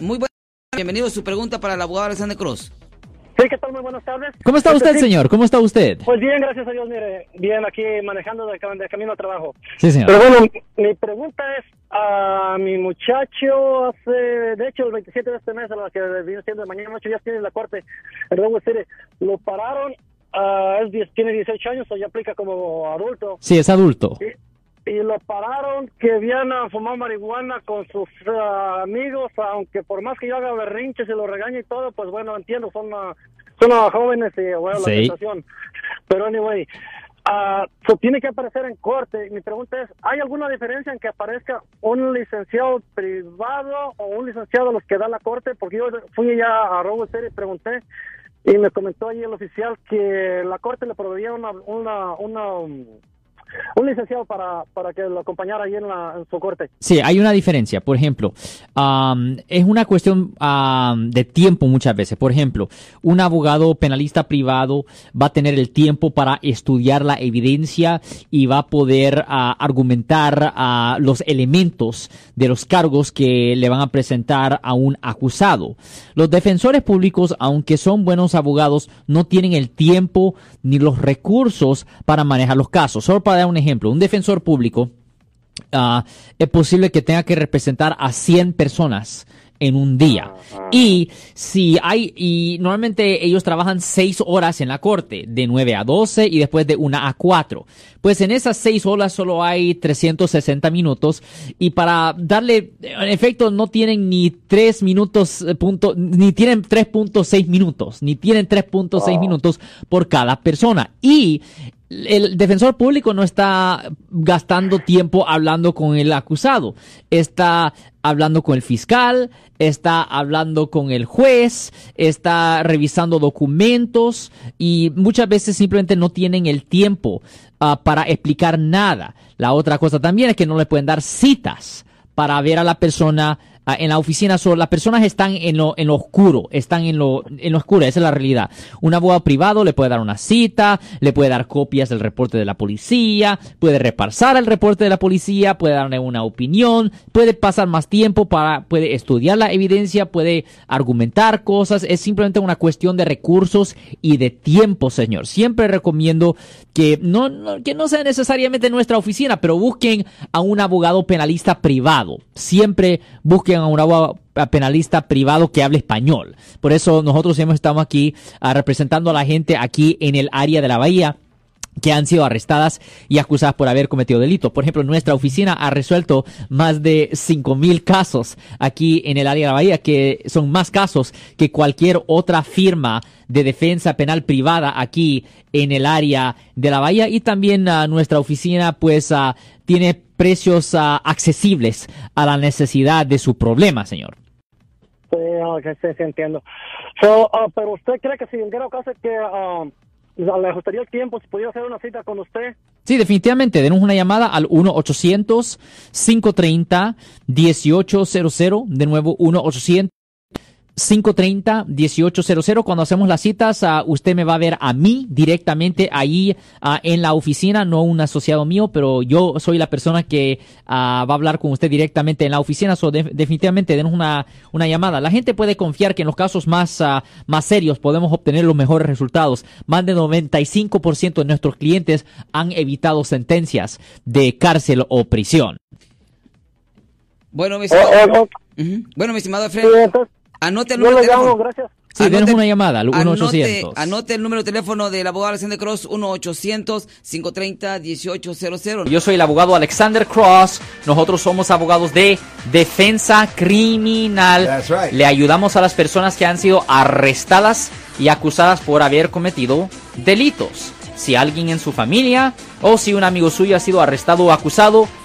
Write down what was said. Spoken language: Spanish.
Muy buenas Bienvenido a su pregunta para el abogado Alexander Cruz. Sí, ¿qué tal? Muy buenas tardes. ¿Cómo está Este, usted, sí, señor? ¿Cómo está usted? Pues bien, gracias a Dios, mire, bien aquí manejando de, cam- de camino a trabajo. Sí, señor. Pero bueno, mi pregunta es, a mi muchacho hace, de hecho, el 27 de este mes, a la que viene siendo mañana ocho días tiene la corte City, lo pararon, ah, es, tiene 18 años, o ya aplica como adulto. Sí, es adulto. Y, y lo pararon que habían fumado marihuana con sus ah, amigos, aunque por más que yo haga berrinches y lo regañe y todo, pues bueno, entiendo, son, ah, son ah, jóvenes y bueno, la Sí. situación. Pero anyway, ah, so tiene que aparecer en corte. Mi pregunta es, ¿hay alguna diferencia en que aparezca un licenciado privado o un licenciado de los que da la corte? Porque yo fui ya a City y pregunté y me comentó allí el oficial que la corte le proveía una, una, una un licenciado para, para que lo acompañara ahí en, la, su corte. Sí, hay una diferencia. Por ejemplo, am, es una cuestión de tiempo muchas veces. Por ejemplo, un abogado penalista privado va a tener el tiempo para estudiar la evidencia y va a poder ah, argumentar ah, los elementos de los cargos que le van a presentar a un acusado. Los defensores públicos, aunque son buenos abogados, no tienen el tiempo ni los recursos para manejar los casos. Solo para dar un ejemplo, un defensor público ah, es posible que tenga que representar a 100 personas en un día. Y si hay, y normalmente ellos trabajan 6 horas en la corte, de 9 a 12 y después de 1 a 4. Pues en esas 6 horas solo hay 360 minutos y para darle, en efecto, no tienen ni 3 minutos, eh, punto, ni tienen 3.6 minutos, ni tienen 3.6 minutos por cada persona. Y el defensor público no está gastando tiempo hablando con el acusado, está hablando con el fiscal, está hablando con el juez, está revisando documentos y muchas veces simplemente no tienen el tiempo ah, para explicar nada. La otra cosa también es que no le pueden dar citas para ver a la persona en la oficina. So, las personas están en lo, en lo oscuro, están en lo, en lo oscuro, esa es la realidad. Un abogado privado le puede dar una cita, le puede dar copias del reporte de la policía, puede repasar el reporte de la policía, puede darle una opinión, puede pasar más tiempo para, puede estudiar la evidencia, puede argumentar cosas, es simplemente una cuestión de recursos y de tiempo, señor. Siempre recomiendo que no, que no sea necesariamente en nuestra oficina, pero busquen a un abogado penalista privado. Siempre busquen a un abogado penalista privado que hable español. Por eso nosotros hemos estado aquí ah, representando a la gente aquí en el área de la bahía que han sido arrestadas y acusadas por haber cometido delitos. Por ejemplo, nuestra oficina ha resuelto más de 5.000 casos aquí en el área de la Bahía, que son más casos que cualquier otra firma de defensa penal privada aquí en el área de la Bahía. Y también ah, nuestra oficina, pues, ah, tiene precios ah, accesibles a la necesidad de su problema, señor. Sí, ok, sí, sí, entiendo. So, ah, pero usted cree que si en caso que ah, le ajustaría el tiempo, si pudiera hacer una cita con usted, Sí, definitivamente. Denos una llamada al 1-800-530-1800. De nuevo, 1-800. 530-1800. Cuando hacemos las citas, ah, usted me va a ver a mí directamente ahí ah, en la oficina, no un asociado mío, pero yo soy la persona que ah, va a hablar con usted directamente en la oficina. So, de- definitivamente, denos una, una llamada. La gente puede confiar que en los casos más, más serios podemos obtener los mejores resultados. Más de 95% de nuestros clientes han evitado sentencias de cárcel o prisión. Bueno, mi o, estimado, o- o- Ujú. bueno, mi estimado sí, Alfredo, entonces, anote el yo número de llamo, teléfono. gracias. Sí, Anote- denos una llamada al Anote, 1-800. anote el número de teléfono del abogado Alexander Cross, 1-800-530-1800. Yo soy el abogado Alexander Cross. Nosotros somos abogados de defensa criminal. That's right. Le ayudamos a las personas que han sido arrestadas y acusadas por haber cometido delitos. Si alguien en su familia o si un amigo suyo ha sido arrestado o acusado,